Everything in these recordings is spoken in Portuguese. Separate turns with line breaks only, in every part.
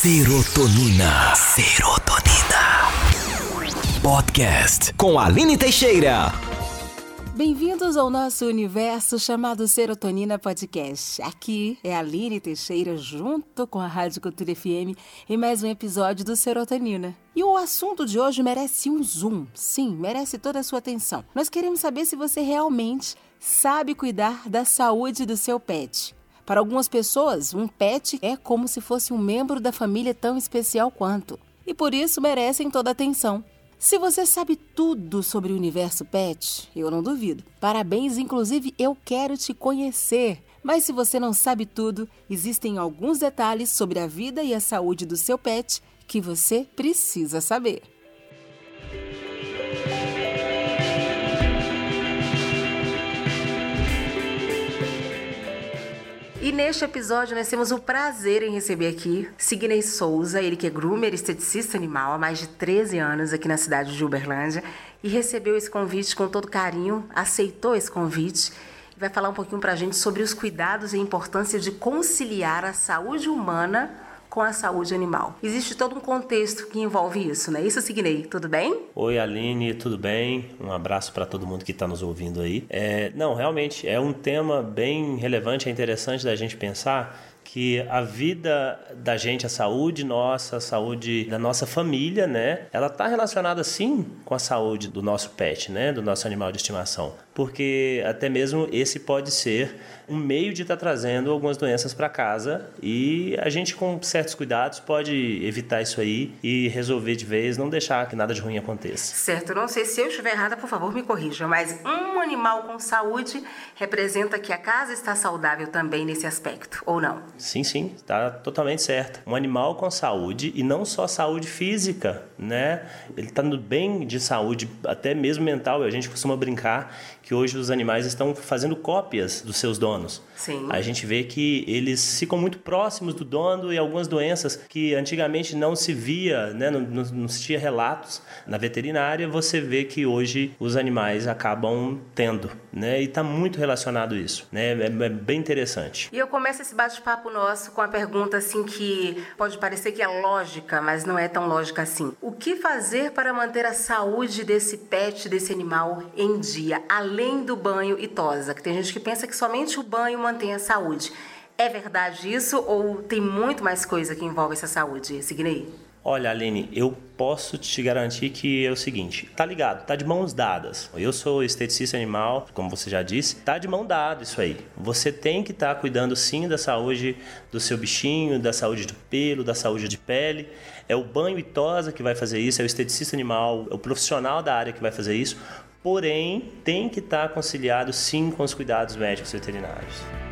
Serotonina. Serotonina. Podcast com Aline Teixeira.
Bem-vindos ao nosso universo chamado Serotonina Podcast. Aqui é a Aline Teixeira junto com a Rádio Cultura FM em mais um episódio do Serotonina. E o assunto de hoje merece um zoom. Sim, merece toda a sua atenção. Nós queremos saber se você realmente sabe cuidar da saúde do seu pet. Para algumas pessoas, um pet é como se fosse um membro da família tão especial quanto. E por isso merecem toda a atenção. Se você sabe tudo sobre o universo pet, eu não duvido. Parabéns, inclusive eu quero te conhecer. Mas se você não sabe tudo, existem alguns detalhes sobre a vida e a saúde do seu pet que você precisa saber. E neste episódio nós temos o prazer em receber aqui Signei Souza, ele que é groomer, esteticista animal há mais de 13 anos aqui na cidade de Uberlândia e recebeu esse convite com todo carinho, aceitou esse convite e vai falar um pouquinho para a gente sobre os cuidados e a importância de conciliar a saúde humana com a saúde animal. Existe todo um contexto que envolve isso, né? Isso, Signei, tudo bem?
Oi, Aline, tudo bem? Um abraço para todo mundo que está nos ouvindo aí. É, não, realmente é um tema bem relevante, é interessante da gente pensar que a vida da gente, a saúde nossa, a saúde da nossa família, né? Ela está relacionada sim com a saúde do nosso pet, né? Do nosso animal de estimação. Porque até mesmo esse pode ser um meio de estar tá trazendo algumas doenças para casa e a gente com certos cuidados pode evitar isso aí e resolver de vez, não deixar que nada de ruim aconteça.
Certo, não sei se eu estiver errada, por favor, me corrija, mas um animal com saúde representa que a casa está saudável também nesse aspecto, ou não?
Sim, sim, está totalmente certo. Um animal com saúde e não só saúde física, né? Ele está no bem de saúde, até mesmo mental. A gente costuma brincar que hoje os animais estão fazendo cópias dos seus donos.
Sim.
A gente vê que eles ficam muito próximos do dono e algumas doenças que antigamente não se via, né? não, não, não se tinha relatos na veterinária, você vê que hoje os animais acabam tendo, né? E está muito relacionado isso, né? É, é bem interessante.
E eu começo esse bate-papo papo nosso com a pergunta assim que pode parecer que é lógica, mas não é tão lógica assim. O que fazer para manter a saúde desse pet, desse animal em dia, além do banho e tosa? Que tem gente que pensa que somente o banho mantém a saúde. É verdade isso ou tem muito mais coisa que envolve essa saúde, Signei?
Olha, Aline, eu posso te garantir que é o seguinte, tá ligado, tá de mãos dadas. Eu sou esteticista animal, como você já disse, tá de mão dada isso aí. Você tem que estar tá cuidando sim da saúde do seu bichinho, da saúde do pelo, da saúde de pele. É o banho e tosa que vai fazer isso, é o esteticista animal, é o profissional da área que vai fazer isso. Porém, tem que estar tá conciliado sim com os cuidados médicos veterinários.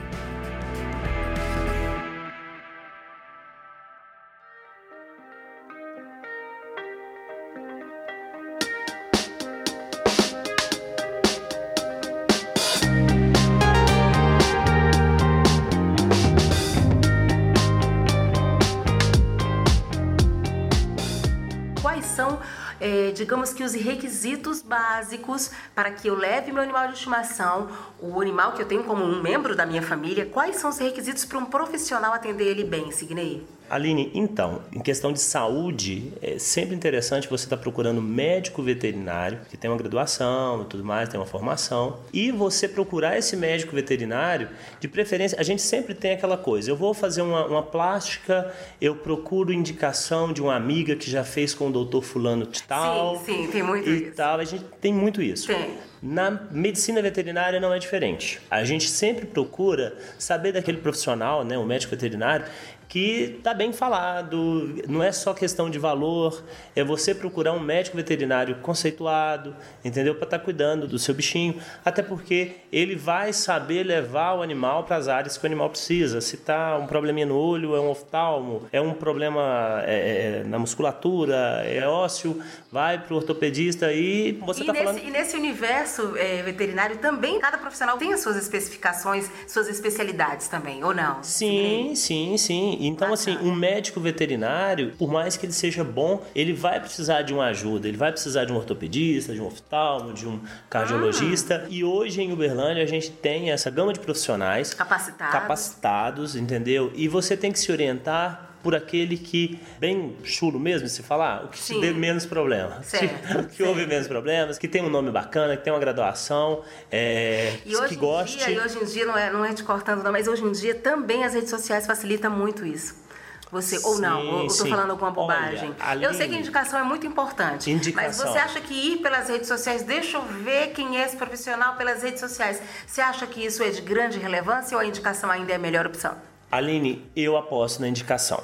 Digamos que os requisitos básicos para que eu leve meu animal de estimação, o animal que eu tenho como um membro da minha família, quais são os requisitos para um profissional atender ele bem, Signei?
Aline, então, em questão de saúde, é sempre interessante você estar tá procurando médico veterinário, que tem uma graduação e tudo mais, tem uma formação, e você procurar esse médico veterinário, de preferência, a gente sempre tem aquela coisa, eu vou fazer uma, uma plástica, eu procuro indicação de uma amiga que já fez com o doutor fulano de tal.
Sim, sim, tem muito
e
isso.
tal, a gente tem muito isso.
Tem.
Na medicina veterinária não é diferente. A gente sempre procura saber daquele profissional, né, o médico veterinário, que está bem falado, não é só questão de valor, é você procurar um médico veterinário conceituado, entendeu? Para estar tá cuidando do seu bichinho, até porque ele vai saber levar o animal para as áreas que o animal precisa. Se está um probleminha no olho, é um oftalmo, é um problema é, é, na musculatura, é ósseo, vai para o ortopedista e você está falando.
E nesse universo é, veterinário também, cada profissional tem as suas especificações, suas especialidades também, ou não?
Sim, sim, sim. Então, assim, um médico veterinário, por mais que ele seja bom, ele vai precisar de uma ajuda, ele vai precisar de um ortopedista, de um oftalmo, de um cardiologista. Ah. E hoje em Uberlândia a gente tem essa gama de profissionais
capacitados,
capacitados entendeu? E você tem que se orientar por aquele que, bem chulo mesmo se falar, o que
Sim.
te dê menos problema.
Certo,
Que, que houve menos problemas, que tem um nome bacana, que tem uma graduação, é,
E hoje
que
em
goste.
dia, e hoje em dia não é, não é te cortando não, mas hoje em dia também as redes sociais facilitam muito isso. Você, ou não,
Sim,
ou eu tô
sim.
falando alguma
Olha,
bobagem.
Aline-
Eu sei que a indicação é muito importante.
Indicação.
Mas você acha que ir pelas redes sociais, deixa eu ver quem é esse profissional pelas redes sociais. Você acha que isso é de grande relevância ou a indicação ainda é a melhor opção?
Aline, eu aposto na indicação.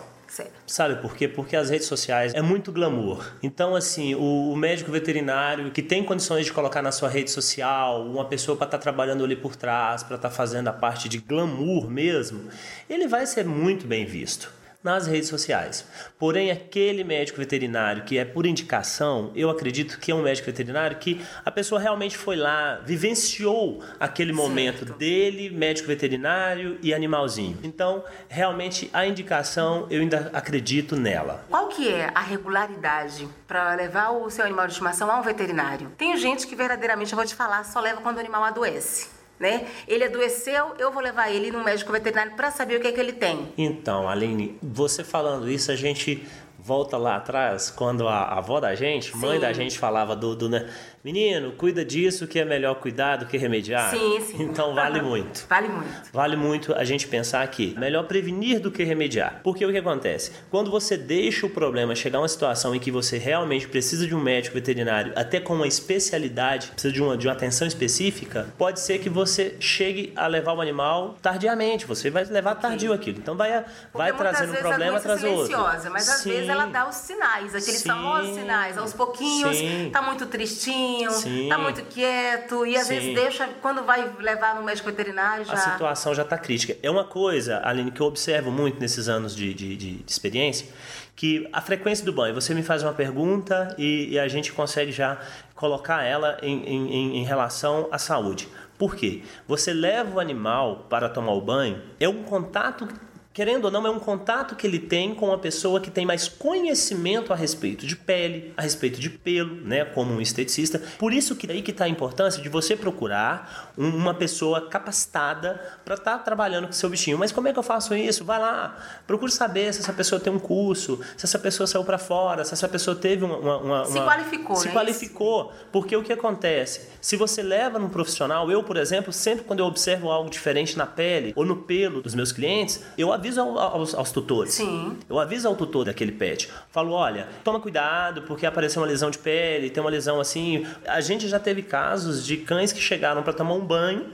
Sabe por quê? Porque as redes sociais é muito glamour. Então, assim, o, o médico veterinário que tem condições de colocar na sua rede social uma pessoa para estar trabalhando ali por trás, para estar fazendo a parte de glamour mesmo, ele vai ser muito bem visto nas redes sociais. Porém, aquele médico veterinário que é por indicação, eu acredito que é um médico veterinário que a pessoa realmente foi lá, vivenciou aquele momento dele, médico veterinário e animalzinho. Então, realmente a indicação, eu ainda acredito nela.
Qual que é a regularidade para levar o seu animal de estimação a um veterinário? Tem gente que verdadeiramente, eu vou te falar, só leva quando o animal adoece. Né? Ele adoeceu, eu vou levar ele no médico veterinário para saber o que é que ele tem.
Então, Aline, você falando isso, a gente volta lá atrás, quando a, avó da gente, mãe
Sim.
da gente falava do, do né, menino, cuida disso que é melhor cuidar do que remediar.
Sim, sim.
Então vale muito.
Vale muito.
Vale muito a gente pensar que melhor prevenir do que remediar. Porque o que acontece? Quando você deixa o problema chegar a uma situação em que você realmente precisa de um médico veterinário, até com uma especialidade, precisa de uma, de uma atenção específica, pode ser que você chegue a levar o animal tardiamente. Você vai levar tardio aquilo. Então vai, vai
Porque
trazendo um problema
doença é
outro.
mas às
Sim.
vezes ela dá os sinais, aqueles
Sim.
famosos sinais, aos pouquinhos,
Sim.
tá muito tristinho,
Sim.
tá muito quieto, e às
Sim.
vezes deixa, quando vai levar no médico veterinário já...
A situação já está crítica. É uma coisa, Aline, que eu observo muito nesses anos de, de, de- experiência, que a frequência do banho, você me faz uma pergunta e, e a gente consegue já colocar ela em, em, em- em relação à saúde. Por quê? Você leva o animal para tomar o banho, é um contato querendo ou não, é um contato que ele tem com uma pessoa que tem mais conhecimento a respeito de pele, a respeito de pelo, né, como um esteticista. Por isso que aí que está a importância de você procurar um- uma pessoa capacitada para estar trabalhando com seu bichinho. Mas como é que eu faço isso? Vai lá, procure saber se essa pessoa tem um curso, se essa pessoa saiu para fora, se essa pessoa teve uma, uma- uma-
Se qualificou,
se
né?
qualificou. Porque o que acontece? Se você leva num profissional, eu, por exemplo, sempre quando eu observo algo diferente na pele ou no pelo dos meus clientes, eu aviso ao- aos, aos tutores.
Sim.
Eu aviso ao tutor daquele pet. Falo, olha, toma cuidado porque apareceu uma lesão de pele, tem uma lesão assim. A gente já teve casos de cães que chegaram para tomar um banho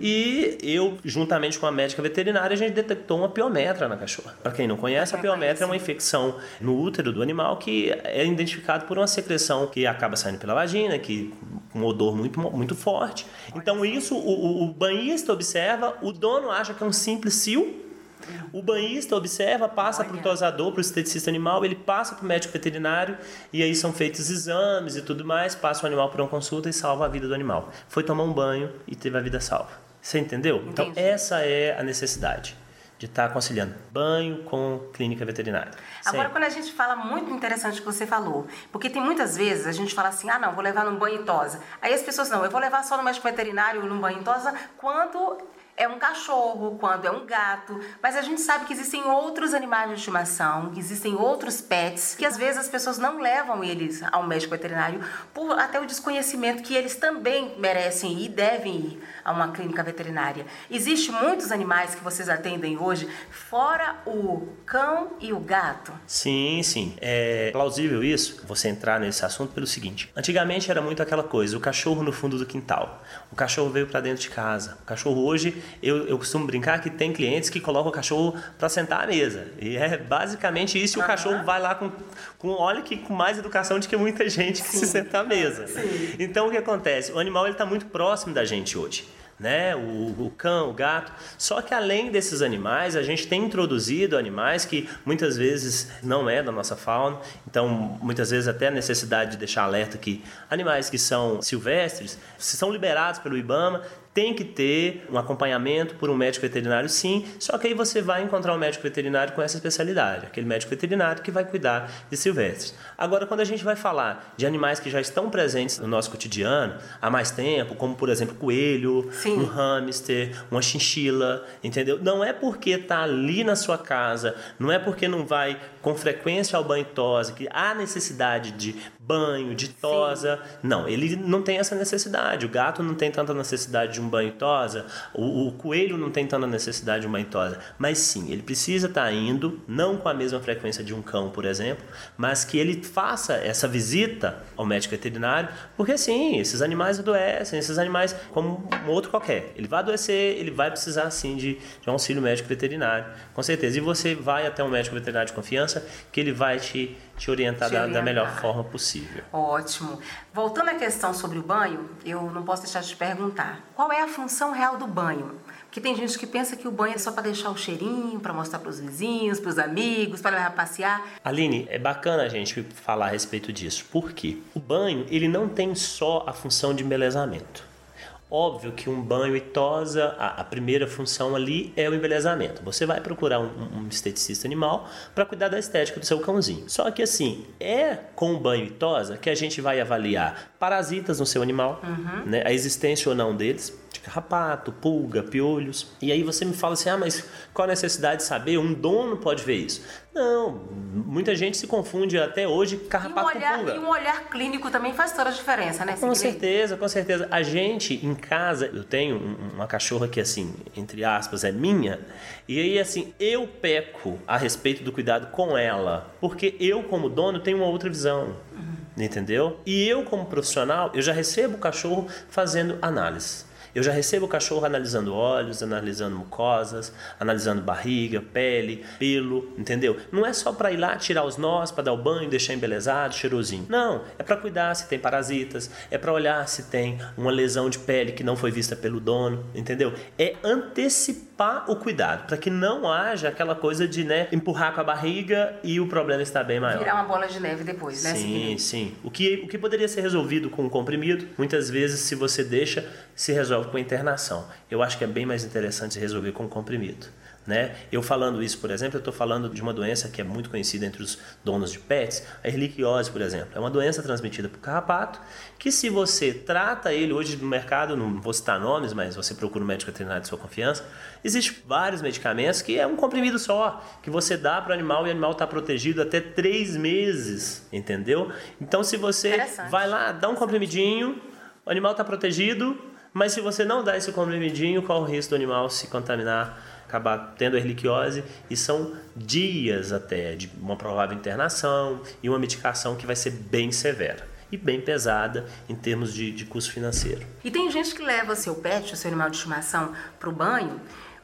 e eu, juntamente com a médica veterinária, a gente detectou uma piometra na cachorra. Para quem não conhece, a piometra é uma infecção no útero do animal que é identificado por uma secreção que acaba saindo pela vagina, que com um odor muito, muito forte. Então isso o, o- o banhista observa, o dono acha que é um simples cio. O banhista observa, passa para o tosador, para o esteticista animal, ele passa para o médico veterinário e aí são feitos exames e tudo mais, passa o animal por uma consulta e salva a vida do animal. Foi tomar um banho e teve a vida salva. Você entendeu? Então
Entendi.
essa é a necessidade de estar conciliando banho com clínica veterinária.
Agora,
Sempre.
quando a gente fala, muito interessante o que você falou, porque tem muitas vezes a gente fala assim, ah, não, vou levar num banho em tosa. Aí as pessoas, não, eu vou levar só no médico veterinário num banho em tosa quando é um cachorro, quando é um gato. Mas a gente sabe que existem outros animais de estimação, que existem outros pets, que às vezes as pessoas não levam eles ao médico veterinário por até o desconhecimento que eles também merecem e devem ir a uma clínica veterinária. Existem muitos animais que vocês atendem hoje, fora o cão e o gato.
Sim, sim. É plausível isso, você entrar nesse assunto pelo seguinte. Antigamente era muito aquela coisa, o cachorro no fundo do quintal. O cachorro veio para dentro de casa. O cachorro hoje, eu, eu costumo brincar que tem clientes que colocam o cachorro para sentar à mesa. E é basicamente isso, e o cachorro vai lá com, com olha que com mais educação do que muita gente que se senta à mesa. Então o que acontece? O animal ele está muito próximo da gente hoje né? O, o cão, o gato. Só que além desses animais, a gente tem introduzido animais que muitas vezes não é da nossa fauna. Então, muitas vezes até a necessidade de deixar alerta que animais que são silvestres, são liberados pelo IBAMA, tem que ter um acompanhamento por um médico veterinário, sim, só que aí você vai encontrar um médico veterinário com essa especialidade, aquele médico veterinário que vai cuidar de silvestres. Agora, quando a gente vai falar de animais que já estão presentes no nosso cotidiano há mais tempo, como por exemplo coelho, sim. um hamster, uma chinchila, entendeu? Não é porque está ali na sua casa, não é porque não vai com frequência ao banho tosa que há necessidade de banho, de tosa. Sim. Não, ele não tem essa necessidade. O gato não tem tanta necessidade de um banho tosa, o, o coelho não tem tanta necessidade de um banho tosa. Mas sim, ele precisa estar tá indo, não com a mesma frequência de um cão, por exemplo, mas que ele faça essa visita ao médico veterinário, porque sim, esses animais adoecem, esses animais, como um outro qualquer, ele vai adoecer, ele vai precisar sim de, de um auxílio médico veterinário, com certeza. E você vai até um médico veterinário de confiança que ele vai te te orientar, te orientar. Da, da, melhor forma possível.
Ótimo. Voltando à questão sobre o banho, eu não posso deixar de te perguntar: qual é a função real do banho? Porque tem gente que pensa que o banho é só para deixar o cheirinho, para mostrar para os vizinhos, para os amigos, para levar passear.
Aline, é bacana a gente falar a respeito disso. Por quê? O banho, ele não tem só a função de embelezamento. Óbvio que um banho e tosa, a, a primeira função ali é o embelezamento. Você vai procurar um, um esteticista animal para cuidar da estética do seu cãozinho. Só que assim, é com o banho e tosa que a gente vai avaliar parasitas no seu animal, uhum. né, a existência ou não deles, de carrapato, pulga, piolhos. E aí você me fala assim: ah, mas qual a necessidade de saber? Um dono pode ver isso. Não, muita gente se confunde até hoje carrapato
e um olhar,
com pulga.
E um olhar clínico também faz toda a diferença, né?
Com certeza, com certeza. A gente em casa, eu tenho uma cachorra que assim, entre aspas, é minha, e aí assim, eu peco a respeito do cuidado com ela, porque eu como dono tenho uma outra visão. Uhum. Entendeu? E eu como profissional, eu já recebo o cachorro fazendo análise. Eu já recebo o cachorro analisando olhos, analisando mucosas, analisando barriga, pele, pelo, entendeu? Não é só para ir lá tirar os nós, para dar o banho, deixar embelezado, cheirosinho. Não, é para cuidar se tem parasitas, é para olhar se tem uma lesão de pele que não foi vista pelo dono, entendeu? É antecipar o cuidado, para que não haja aquela coisa de, né, empurrar com a barriga e o problema está bem maior.
Virar uma bola de neve depois, né?
Sim, sim. O que, o que poderia ser resolvido com um comprimido, muitas vezes, se você deixa, se resolve com internação. Eu acho que é bem mais interessante resolver com comprimido. Né? Eu falando isso, por exemplo, eu estou falando de uma doença que é muito conhecida entre os donos de pets, a erliquiose, por exemplo. É uma doença transmitida por carrapato que se você trata ele hoje no mercado, não vou citar nomes, mas você procura um médico veterinário de sua confiança, existem vários medicamentos que é um comprimido só, que você dá para o animal e o animal está protegido até três meses, entendeu? Então se você vai lá, dá um comprimidinho, o animal está protegido, mas se você não dá esse comprimidinho, qual o risco do animal se contaminar, acabar tendo erliquiose? E são dias até de uma provável internação e uma medicação que vai ser bem severa e bem pesada em termos de, de custo financeiro.
E tem gente que leva seu pet, o seu animal de estimação, para o banho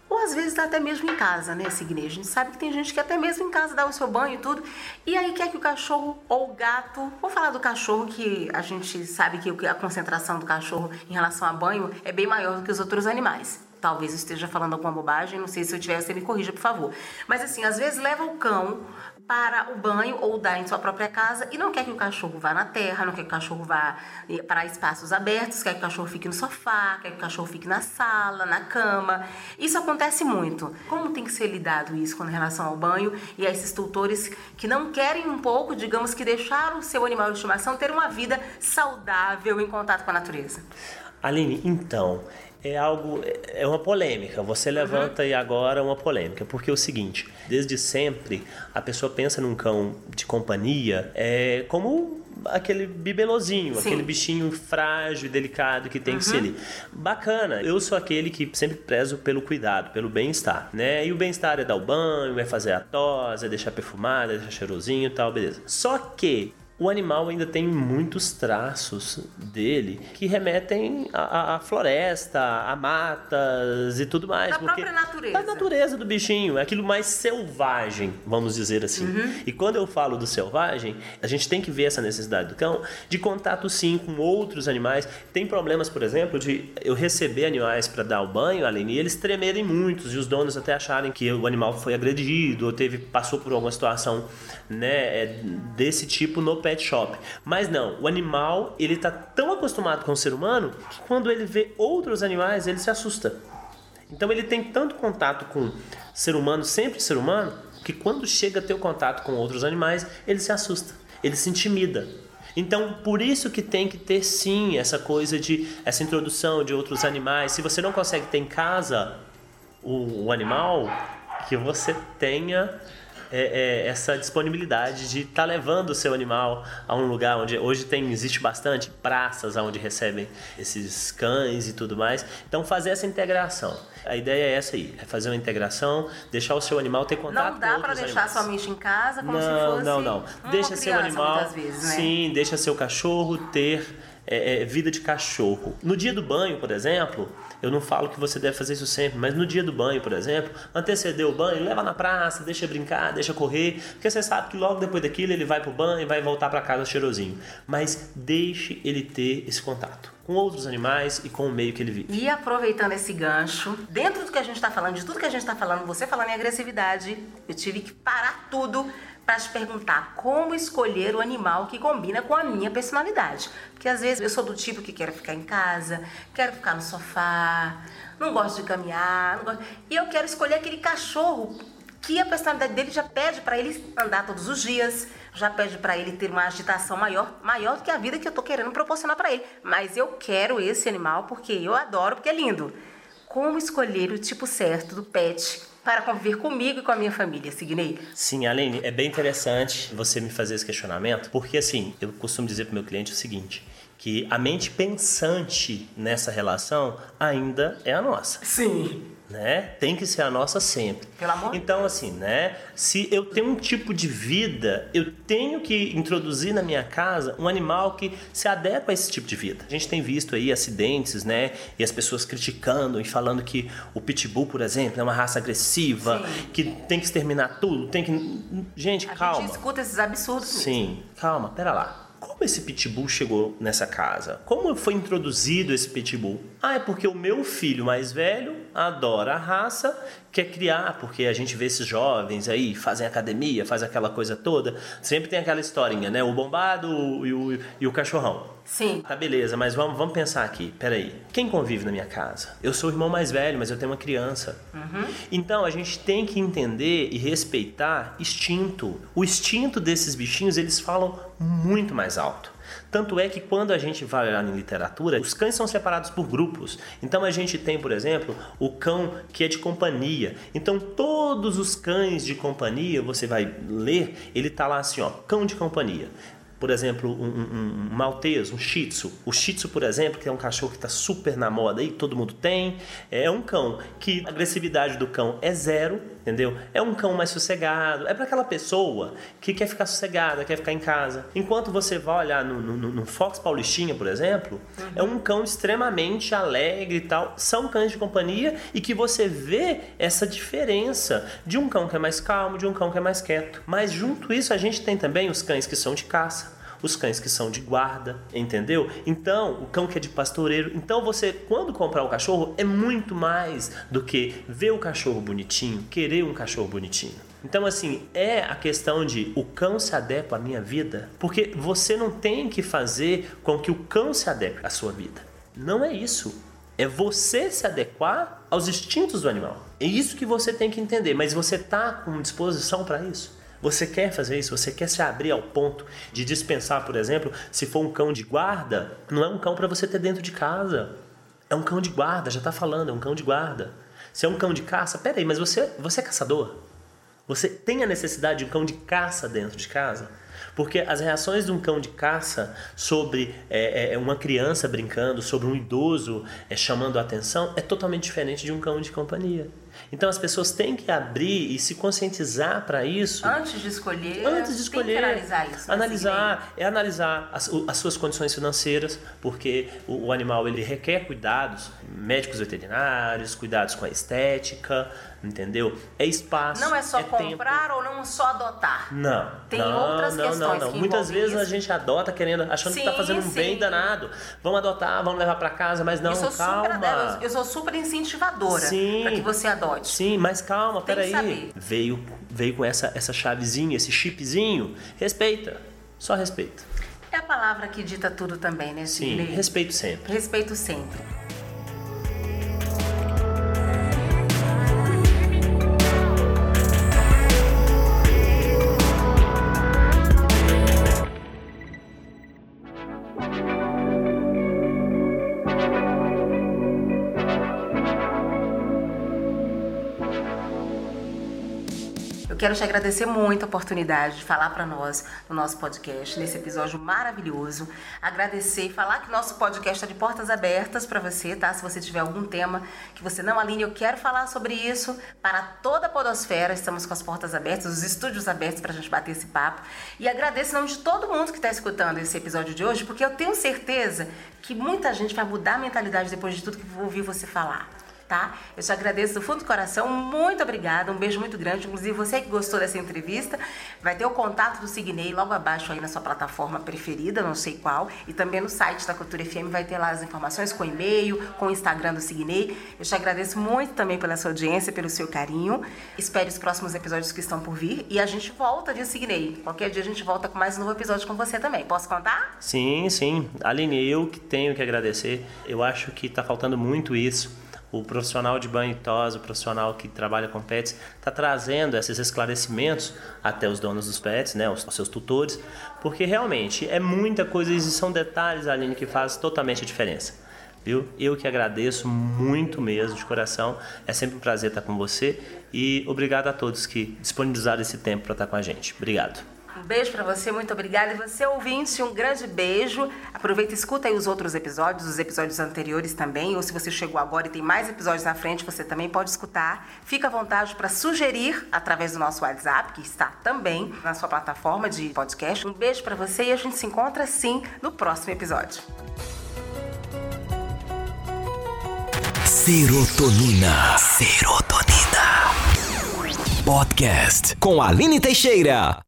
ou às vezes até mesmo em casa, né, Signe? A gente sabe que tem gente que até mesmo em casa dá o seu banho e tudo. E aí quer que o cachorro ou o gato. Vou falar do cachorro, que a gente sabe que a concentração do cachorro em relação a banho é bem maior do que os outros animais. Talvez eu esteja falando alguma bobagem, não sei se eu tiver, você me corrija, por favor. Mas assim, às vezes leva o cão para o banho ou dá em sua própria casa e não quer que o cachorro vá na terra, não quer que o cachorro vá eh, para espaços abertos, quer que o cachorro fique no sofá, quer que o cachorro fique na sala, na cama. Isso acontece muito. Como tem que ser lidado isso com relação ao banho e a esses tutores que não querem um pouco, digamos que deixar o seu animal de estimação ter uma vida saudável em contato com a natureza?
Aline, então, é algo, é uma polêmica. Você levanta uhum. e agora uma polêmica, porque é o seguinte: desde sempre a pessoa pensa num cão de companhia é como aquele bibelozinho, Sim. aquele bichinho frágil e delicado que tem uhum. que ser ali. Bacana, eu sou aquele que sempre prezo pelo cuidado, pelo bem-estar, né? E o bem-estar é dar o banho, é fazer a tosa, é deixar perfumado, é deixar cheirosinho e tal, beleza. Só que o animal ainda tem muitos traços dele que remetem à, floresta, a matas e tudo mais.
Da própria natureza. Da
natureza do bichinho, é aquilo mais selvagem, vamos dizer assim. Uhum. E quando eu falo do selvagem, a gente tem que ver essa necessidade do cão de contato sim com outros animais. Tem problemas, por exemplo, de eu receber animais para dar o banho, além e eles tremerem muitos e os donos até acharem que o animal foi agredido ou teve passou por alguma situação né, é, desse tipo no pé pet shop. Mas não, o animal, ele tá tão acostumado com o ser humano que quando ele vê outros animais, ele se assusta. Então ele tem tanto contato com ser humano, sempre ser humano, que quando chega a ter o contato com outros animais, ele se assusta, ele se intimida. Então, por isso que tem que ter sim essa coisa de essa introdução de outros animais. Se você não consegue ter em casa o, o animal, que você tenha é, é, essa disponibilidade de estar tá levando o seu animal a um lugar onde hoje tem existe bastante praças onde recebem esses cães e tudo mais. Então fazer essa integração. A ideia é essa aí, é fazer uma integração, deixar o seu animal ter contato
Não dá
para
deixar
animais.
somente em casa como
não,
se fosse
Não, não, não. Deixa seu animal.
Vezes, né?
Sim, deixa seu cachorro ter é, é, vida de cachorro. No dia do banho, por exemplo, eu não falo que você deve fazer isso sempre, mas no dia do banho, por exemplo, anteceder o banho, leva na praça, deixa brincar, deixa correr, porque você sabe que logo depois daquilo ele vai pro banho e vai voltar para casa cheirosinho. Mas deixe ele ter esse contato com outros animais e com o meio que ele vive.
E aproveitando esse gancho, dentro do que a gente está falando, de tudo que a gente está falando, você falando em agressividade, eu tive que parar tudo para te perguntar como escolher o animal que combina com a minha personalidade. Porque às vezes eu sou do tipo que quero ficar em casa, quero ficar no sofá, não gosto de caminhar, gosto... e eu quero escolher aquele cachorro que a personalidade dele já pede para ele andar todos os dias, já pede para ele ter uma agitação maior, maior do que a vida que eu tô querendo proporcionar para ele. Mas eu quero esse animal porque eu adoro, porque é lindo. Como escolher o tipo certo do pet para conviver comigo e com a minha família, Signei?
Sim, Aline, é bem interessante você me fazer esse questionamento, porque assim, eu costumo dizer para o meu cliente o seguinte, que a mente pensante nessa relação ainda é a nossa.
Sim
né? Tem que ser a nossa sempre.
Pelo amor
Então, assim, né? Se eu tenho um tipo de vida, eu tenho que introduzir na minha casa um animal que se adequa a esse tipo de vida. A gente tem visto aí acidentes, né? E as pessoas criticando e falando que o pitbull, por exemplo, é uma raça agressiva, Sim. que tem que exterminar tudo, tem que. Gente,
a
calma. A
gente escuta esses absurdos.
Sim, calma, pera lá. Como esse pitbull chegou nessa casa? Como foi introduzido esse pitbull? Ah, é porque o meu filho mais velho adora a raça, quer criar, porque a gente vê esses jovens aí, fazem academia, faz aquela coisa toda. Sempre tem aquela historinha, né? O bombado e o, e o cachorrão.
Sim.
Tá beleza, mas vamos, vamos pensar aqui. Peraí. Quem convive na minha casa? Eu sou o irmão mais velho, mas eu tenho uma criança.
Uhum.
Então a gente tem que entender e respeitar instinto. O instinto desses bichinhos, eles falam muito mais alto. Tanto é que quando a gente vai olhar em literatura, os cães são separados por grupos. Então a gente tem, por exemplo, o cão que é de companhia. Então todos os cães de companhia, você vai ler, ele tá lá assim, ó, cão de companhia por exemplo, um, um, um, maltese, um shih tzu. O shih tzu, por exemplo, que é um cachorro que está super na moda aí, todo mundo tem, é um cão que a agressividade do cão é zero, entendeu? É um cão mais sossegado, é para aquela pessoa que quer ficar sossegada, quer ficar em casa. Enquanto você vai olhar no, no, no Fox Paulistinha, por exemplo, uhum. é um cão extremamente alegre e tal. São cães de companhia e que você vê essa diferença de um cão que é mais calmo, de um cão que é mais quieto. Mas junto isso, a gente tem também os cães que são de caça os cães que são de guarda, entendeu? Então, o cão que é de pastoreiro. Então, você, quando comprar um cachorro, é muito mais do que ver o cachorro bonitinho, querer um cachorro bonitinho. Então, assim, é a questão de o cão se adequa à minha vida, porque você não tem que fazer com que o cão se adeque à sua vida. Não é isso. É você se adequar aos instintos do animal. É isso que você tem que entender, mas você está com disposição para isso? Você quer fazer isso? Você quer se abrir ao ponto de dispensar, por exemplo, se for um cão de guarda, não é um cão para você ter dentro de casa. É um cão de guarda, já está falando, é um cão de guarda. Se é um cão de caça, peraí, mas você, você é caçador? Você tem a necessidade de um cão de caça dentro de casa? Porque as reações de um cão de caça sobre é, é, uma criança brincando, sobre um idoso é, chamando a atenção, é totalmente diferente de um cão de companhia. Então as pessoas têm que abrir e se conscientizar para isso.
Antes de escolher.
Antes de escolher.
analisar isso.
Né, analisar, é analisar as, as, suas condições financeiras, porque o, o, animal ele requer cuidados médicos veterinários, cuidados com a estética, entendeu? É espaço.
Não é só
é
comprar
tempo.
ou não só adotar.
Não.
Tem
não,
outras
não,
questões.
Não, não.
Que
Muitas vezes
isso.
a gente adota querendo, achando
sim,
que está fazendo um bem danado. Vamos adotar, vamos levar para casa, mas não,
eu
calma.
Super, eu sou super incentivadora para que você adote.
Sim, mas calma peraí. Veio, veio com essa, essa chavezinha, esse chipzinho. Respeita. Só respeito.
É a palavra que dita tudo também, né,
Sim, respeito sempre.
Respeito sempre. Quero te agradecer muito a oportunidade de falar para nós no nosso podcast, nesse episódio maravilhoso. Agradecer e falar que nosso podcast está de portas abertas para você, tá? Se você tiver algum tema que você não alinhe, eu quero falar sobre isso para toda a Podosfera. Estamos com as portas abertas, os estúdios abertos para a gente bater esse papo. E agradeço em nome de todo mundo que está escutando esse episódio de hoje, porque eu tenho certeza que muita gente vai mudar a mentalidade depois de tudo que ouvir você falar tá? Eu te agradeço do fundo do coração, muito obrigada, um beijo muito grande. Inclusive, você que gostou dessa entrevista, vai ter o contato do Signei logo abaixo aí na sua plataforma preferida, não sei qual, e também no site da Cultura FM vai ter lá as informações com e-mail, com o Instagram do Signei. Eu te agradeço muito também pela sua audiência, pelo seu carinho. Espere os próximos episódios que estão por vir e a gente volta de Signei. Qualquer dia a gente volta com mais um novo episódio com você também. Posso contar?
Sim, sim. Aline, eu que tenho que agradecer. Eu acho que está faltando muito isso o profissional de banho e tosa, o profissional que trabalha com pets, está trazendo esses esclarecimentos até os donos dos pets, né, os, os, seus tutores, porque realmente é muita coisa e são detalhes, Aline, que faz totalmente a diferença. Viu? Eu que agradeço muito mesmo, de coração. É sempre um prazer estar com você e obrigado a todos que disponibilizaram esse tempo para estar com a gente. Obrigado.
Um beijo para você, muito obrigada. E você, ouvinte, um grande beijo. Aproveita e escuta aí os outros episódios, os episódios anteriores também. Ou se você chegou agora e tem mais episódios na frente, você também pode escutar. Fica à vontade para sugerir através do nosso WhatsApp, que está também na sua plataforma de podcast. Um beijo para você e a gente se encontra sim no próximo episódio.
Serotonina. Serotonina. Podcast com Aline Teixeira.